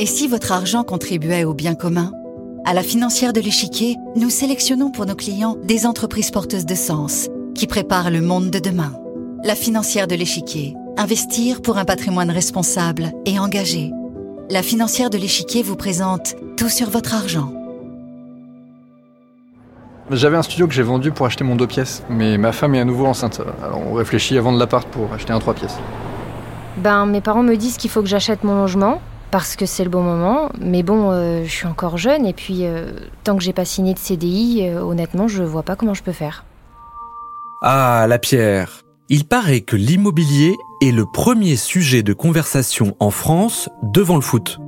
Et si votre argent contribuait au bien commun? À la financière de l'échiquier, nous sélectionnons pour nos clients des entreprises porteuses de sens qui préparent le monde de demain. La financière de l'échiquier. Investir pour un patrimoine responsable et engagé. La financière de l'échiquier vous présente tout sur votre argent. J'avais un studio que j'ai vendu pour acheter mon deux pièces, mais ma femme est à nouveau enceinte. Alors on réfléchit à vendre l'appart pour acheter un trois pièces. Ben, mes parents me disent qu'il faut que j'achète mon logement parce que c'est le bon moment. Mais bon, euh, je suis encore jeune et puis euh, tant que j'ai pas signé de CDI, euh, honnêtement, je vois pas comment je peux faire. Ah, la pierre. Il paraît que l'immobilier est le premier sujet de conversation en France devant le foot.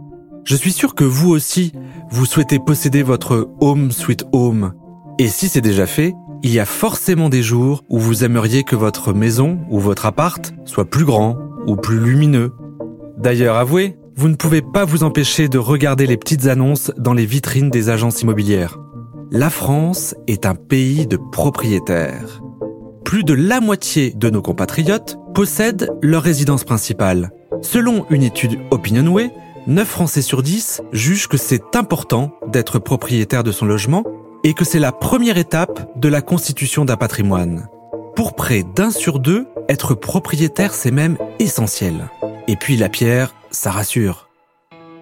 Je suis sûr que vous aussi, vous souhaitez posséder votre home sweet home. Et si c'est déjà fait, il y a forcément des jours où vous aimeriez que votre maison ou votre appart soit plus grand ou plus lumineux. D'ailleurs, avouez, vous ne pouvez pas vous empêcher de regarder les petites annonces dans les vitrines des agences immobilières. La France est un pays de propriétaires. Plus de la moitié de nos compatriotes possèdent leur résidence principale. Selon une étude OpinionWay, 9 Français sur 10 jugent que c'est important d'être propriétaire de son logement et que c'est la première étape de la constitution d'un patrimoine. Pour près d'un sur deux, être propriétaire, c'est même essentiel. Et puis la pierre, ça rassure.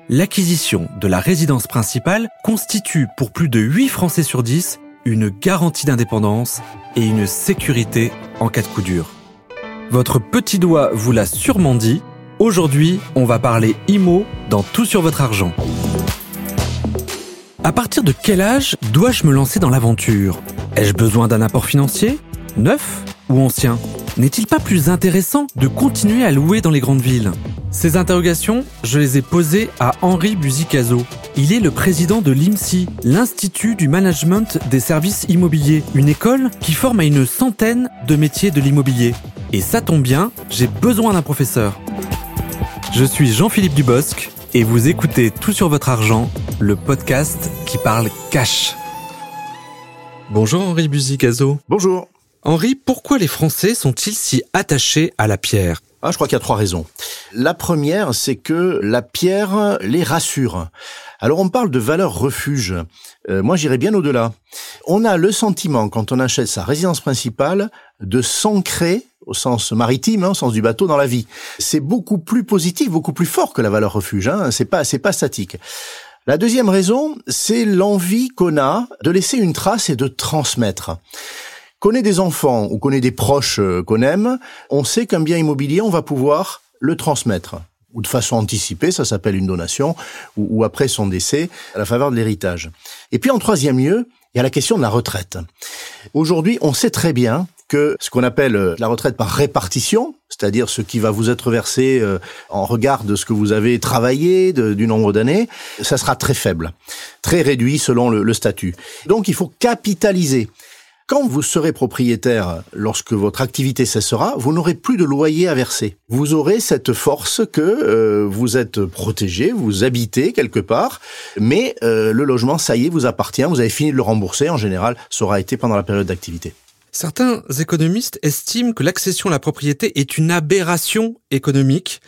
L'acquisition de la résidence principale constitue pour plus de 8 Français sur 10 une garantie d'indépendance et une sécurité en cas de coup dur. Votre petit doigt vous l'a sûrement dit, aujourd'hui on va parler IMO dans Tout sur votre argent. À partir de quel âge dois-je me lancer dans l'aventure? Ai-je besoin d'un apport financier? Neuf ou ancien? N'est-il pas plus intéressant de continuer à louer dans les grandes villes? Ces interrogations, je les ai posées à Henri Buzicazo. Il est le président de l'IMSI, l'Institut du Management des Services Immobiliers, une école qui forme à une centaine de métiers de l'immobilier. Et ça tombe bien, j'ai besoin d'un professeur. Je suis Jean-Philippe Dubosc et vous écoutez Tout sur votre argent, le podcast qui parle cash. Bonjour Henri Buzicazo. Bonjour. Henri, pourquoi les Français sont-ils si attachés à la pierre? Ah, je crois qu'il y a trois raisons. La première, c'est que la pierre les rassure. Alors on parle de valeur refuge. Euh, moi j'irais bien au-delà. On a le sentiment, quand on achète sa résidence principale, de s'ancrer au sens maritime, hein, au sens du bateau, dans la vie. C'est beaucoup plus positif, beaucoup plus fort que la valeur refuge. Hein. C'est pas, c'est pas statique. La deuxième raison, c'est l'envie qu'on a de laisser une trace et de transmettre. Qu'on ait des enfants ou qu'on ait des proches euh, qu'on aime, on sait qu'un bien immobilier, on va pouvoir le transmettre ou de façon anticipée, ça s'appelle une donation, ou, après son décès, à la faveur de l'héritage. Et puis en troisième lieu, il y a la question de la retraite. Aujourd'hui, on sait très bien que ce qu'on appelle euh, la retraite par répartition, c'est-à-dire ce qui va vous être versé euh, en regard de ce que vous avez travaillé, du nombre d'années, ça sera très faible, très réduit selon le statut. Donc il faut capitaliser. Quand vous serez propriétaire, lorsque votre activité cessera, vous n'aurez plus de loyer à verser. Vous aurez cette force que euh, vous êtes protégé, vous habitez quelque part, mais euh, le logement, ça y est, vous appartient, vous avez fini de le rembourser. En général, ça aura été pendant la période d'activité. Certains économistes estiment que l'accession à la propriété est une aberration économique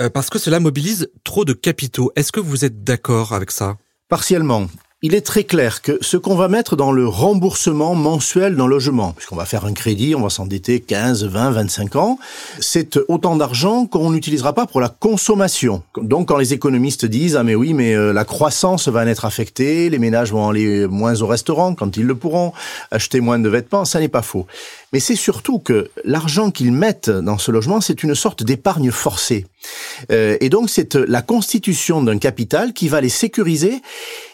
euh, parce que cela mobilise trop de capitaux. Est-ce que vous êtes d'accord avec ça? Partiellement il est très clair que ce qu'on va mettre dans le remboursement mensuel d'un logement, puisqu'on va faire un crédit, on va s'endetter 15, 20, 25 ans, c'est autant d'argent qu'on n'utilisera pas pour la consommation. Donc quand les économistes disent ah mais oui mais euh, la croissance va en être affectée, les ménages vont aller moins au restaurant quand ils le pourront, acheter moins de vêtements, ça n'est pas faux. Mais c'est surtout que l'argent qu'ils mettent dans ce logement, c'est une sorte d'épargne forcée. Euh, et donc c'est la constitution d'un capital qui va les sécuriser.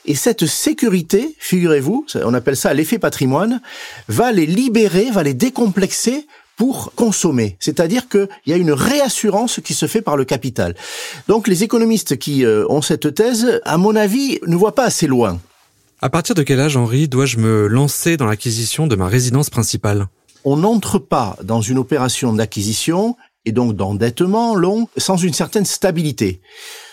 Et cette sécurité, figurez-vous, on appelle ça l'effet patrimoine, va les libérer, va les décomplexer pour consommer. C'est-à-dire qu'il y a une réassurance qui se fait par le capital. Donc les économistes qui euh, ont cette thèse, à mon avis, ne voient pas assez loin. À partir de quel âge, Henri, dois-je me lancer dans l'acquisition de ma résidence principale? On n'entre pas dans une opération d'acquisition et donc d'endettement long sans une certaine stabilité.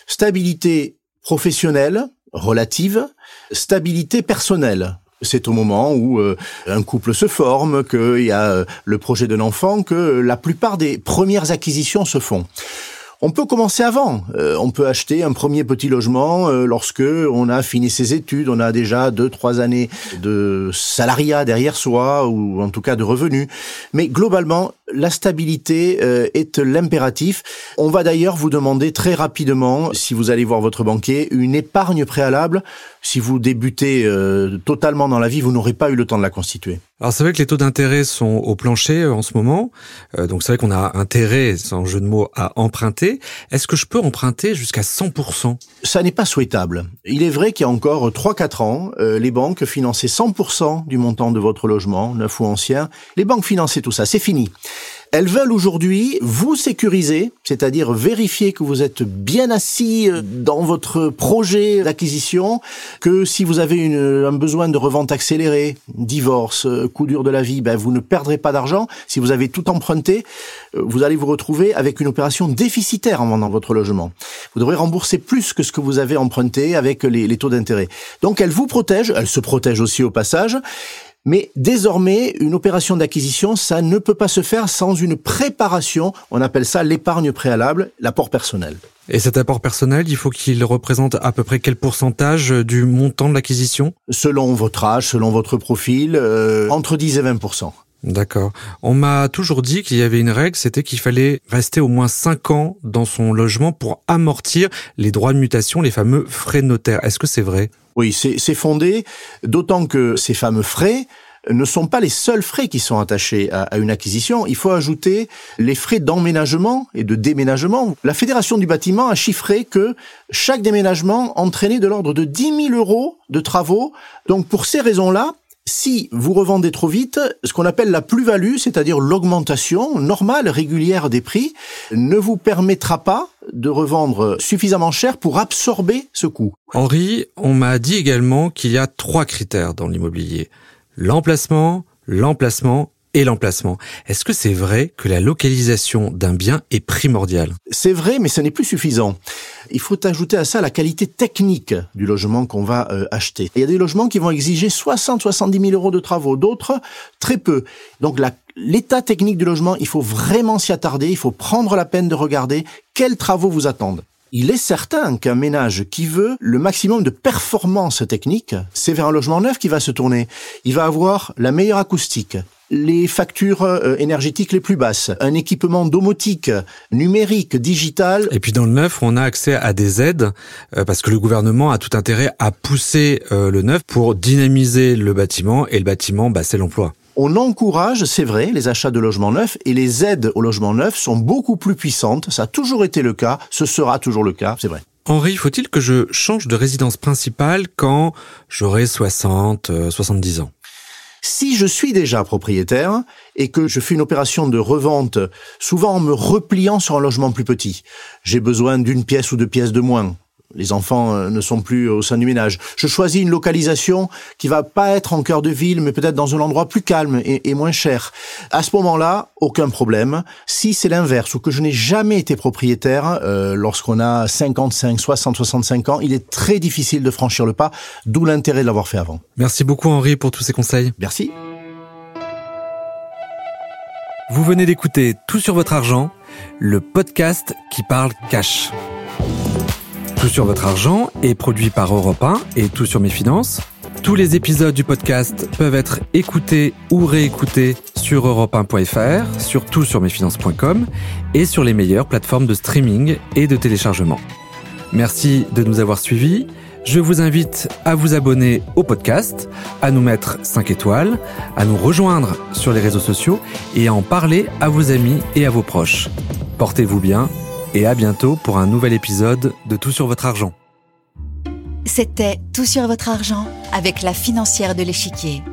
Stabilité professionnelle, relative, stabilité personnelle. C'est au moment où euh, un couple se forme, qu'il y a euh, le projet d'un enfant, que la plupart des premières acquisitions se font. On peut commencer avant. Euh, on peut acheter un premier petit logement euh, lorsque on a fini ses études, on a déjà deux, trois années de salariat derrière soi ou en tout cas de revenus. Mais globalement, la stabilité euh, est l'impératif. On va d'ailleurs vous demander très rapidement, si vous allez voir votre banquier, une épargne préalable. Si vous débutez totalement dans la vie, vous n'aurez pas eu le temps de la constituer. Alors c'est vrai que les taux d'intérêt sont au plancher en ce moment, donc c'est vrai qu'on a intérêt, sans jeu de mots, à emprunter. Est-ce que je peux emprunter jusqu'à 100% Ça n'est pas souhaitable. Il est vrai qu'il y a encore 3-4 ans, euh, les banques finançaient 100% du montant de votre logement, neuf ou ancien. Les banques finançaient tout ça, c'est fini. Elles veulent aujourd'hui vous sécuriser, c'est-à-dire vérifier que vous êtes bien assis euh, dans votre projet d'acquisition, que si vous avez une, un besoin de revente accélérée, divorce, euh, coup dur de la vie, ben vous ne perdrez pas d'argent. Si vous avez tout emprunté, euh, vous allez vous retrouver avec une opération déficitaire en vendant votre logement. Vous devrez rembourser plus que ce que vous avez emprunté avec les, les taux d'intérêt. Donc elle vous protège, elle se protège aussi au passage. Mais désormais, une opération d'acquisition, ça ne peut pas se faire sans une préparation. On appelle ça l'épargne préalable, l'apport personnel. Et cet apport personnel, il faut qu'il représente à peu près quel pourcentage du montant de l'acquisition? Selon votre âge, selon votre profil, euh, entre 10 et 20 D'accord. On m'a toujours dit qu'il y avait une règle, c'était qu'il fallait rester au moins 5 ans dans son logement pour amortir les droits de mutation, les fameux frais notaires. Est-ce que c'est vrai? Oui, c'est fondé, d'autant que ces fameux frais ne sont pas les seuls frais qui sont attachés à, une acquisition. Il faut ajouter les frais d'emménagement et de déménagement. La Fédération du bâtiment a chiffré que chaque déménagement entraînait de l'ordre de 10 000 euros de travaux. Donc pour ces raisons-là, si vous revendez trop vite, ce qu'on appelle la plus-value, c'est-à-dire l'augmentation normale, régulière des prix, ne vous permettra pas de revendre suffisamment cher pour absorber ce coût. Henri, on m'a dit également qu'il y a trois critères dans l'immobilier. L'emplacement, l'emplacement et l'emplacement. Est-ce que c'est vrai que la localisation d'un bien est primordiale? C'est vrai, mais ce n'est plus suffisant. Il faut ajouter à ça la qualité technique du logement qu'on va euh, acheter. Il y a des logements qui vont exiger 60-70 000 euros de travaux, d'autres très peu. Donc l'état technique du logement, il faut vraiment s'y attarder, il faut prendre la peine de regarder quels travaux vous attendent. Il est certain qu'un ménage qui veut le maximum de performance technique, c'est vers un logement neuf qui va se tourner. Il va avoir la meilleure acoustique, les factures euh, énergétiques les plus basses, un équipement domotique, numérique, digital. Et puis dans le neuf, on a accès à des aides euh, parce que le gouvernement a tout intérêt à pousser euh, le neuf pour dynamiser le bâtiment et le bâtiment, bah, c'est l'emploi. On encourage, c'est vrai, les achats de logements neufs et les aides au logement neuf sont beaucoup plus puissantes. Ça a toujours été le cas, ce sera toujours le cas, c'est vrai. Henri, faut-il que je change de résidence principale quand j'aurai 60, 70 ans? Si je suis déjà propriétaire et que je fais une opération de revente, souvent en me repliant sur un logement plus petit, j'ai besoin d'une pièce ou deux pièces de moins, les enfants euh, ne sont plus au sein du ménage. Je choisis une localisation qui va pas être en cœur de ville, mais peut-être dans un endroit plus calme et, moins cher. À ce moment-là, aucun problème. Si c'est l'inverse, ou que je n'ai jamais été propriétaire, euh, lorsqu'on a 55, 60, 65 ans, il est très difficile de franchir le pas, d'où l'intérêt de l'avoir fait avant. Merci beaucoup Henri pour tous ces conseils. Merci. Vous venez d'écouter Tout sur votre argent, le podcast qui parle cash. Tout sur votre argent est produit par Europe 1 et Tout sur mes finances. Tous les épisodes du podcast peuvent être écoutés ou réécoutés sur europe1.fr, sur toutsurmesfinances.com et sur les meilleures plateformes de streaming et de téléchargement. Merci de nous avoir suivis. Je vous invite à vous abonner au podcast, à nous mettre 5 étoiles, à nous rejoindre sur les réseaux sociaux et à en parler à vos amis et à vos proches. Portez-vous bien et à bientôt pour un nouvel épisode de Tout sur votre argent. C'était Tout sur votre argent avec la financière de l'échiquier.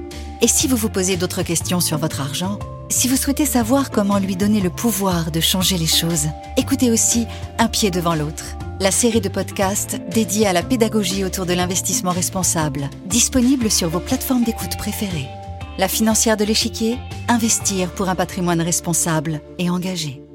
Et si vous vous posez d'autres questions sur votre argent, si vous souhaitez savoir comment lui donner le pouvoir de changer les choses, écoutez aussi Un pied devant l'autre, la série de podcasts dédiée à la pédagogie autour de l'investissement responsable, disponible sur vos plateformes d'écoute préférées. La financière de l'échiquier, investir pour un patrimoine responsable et engagé.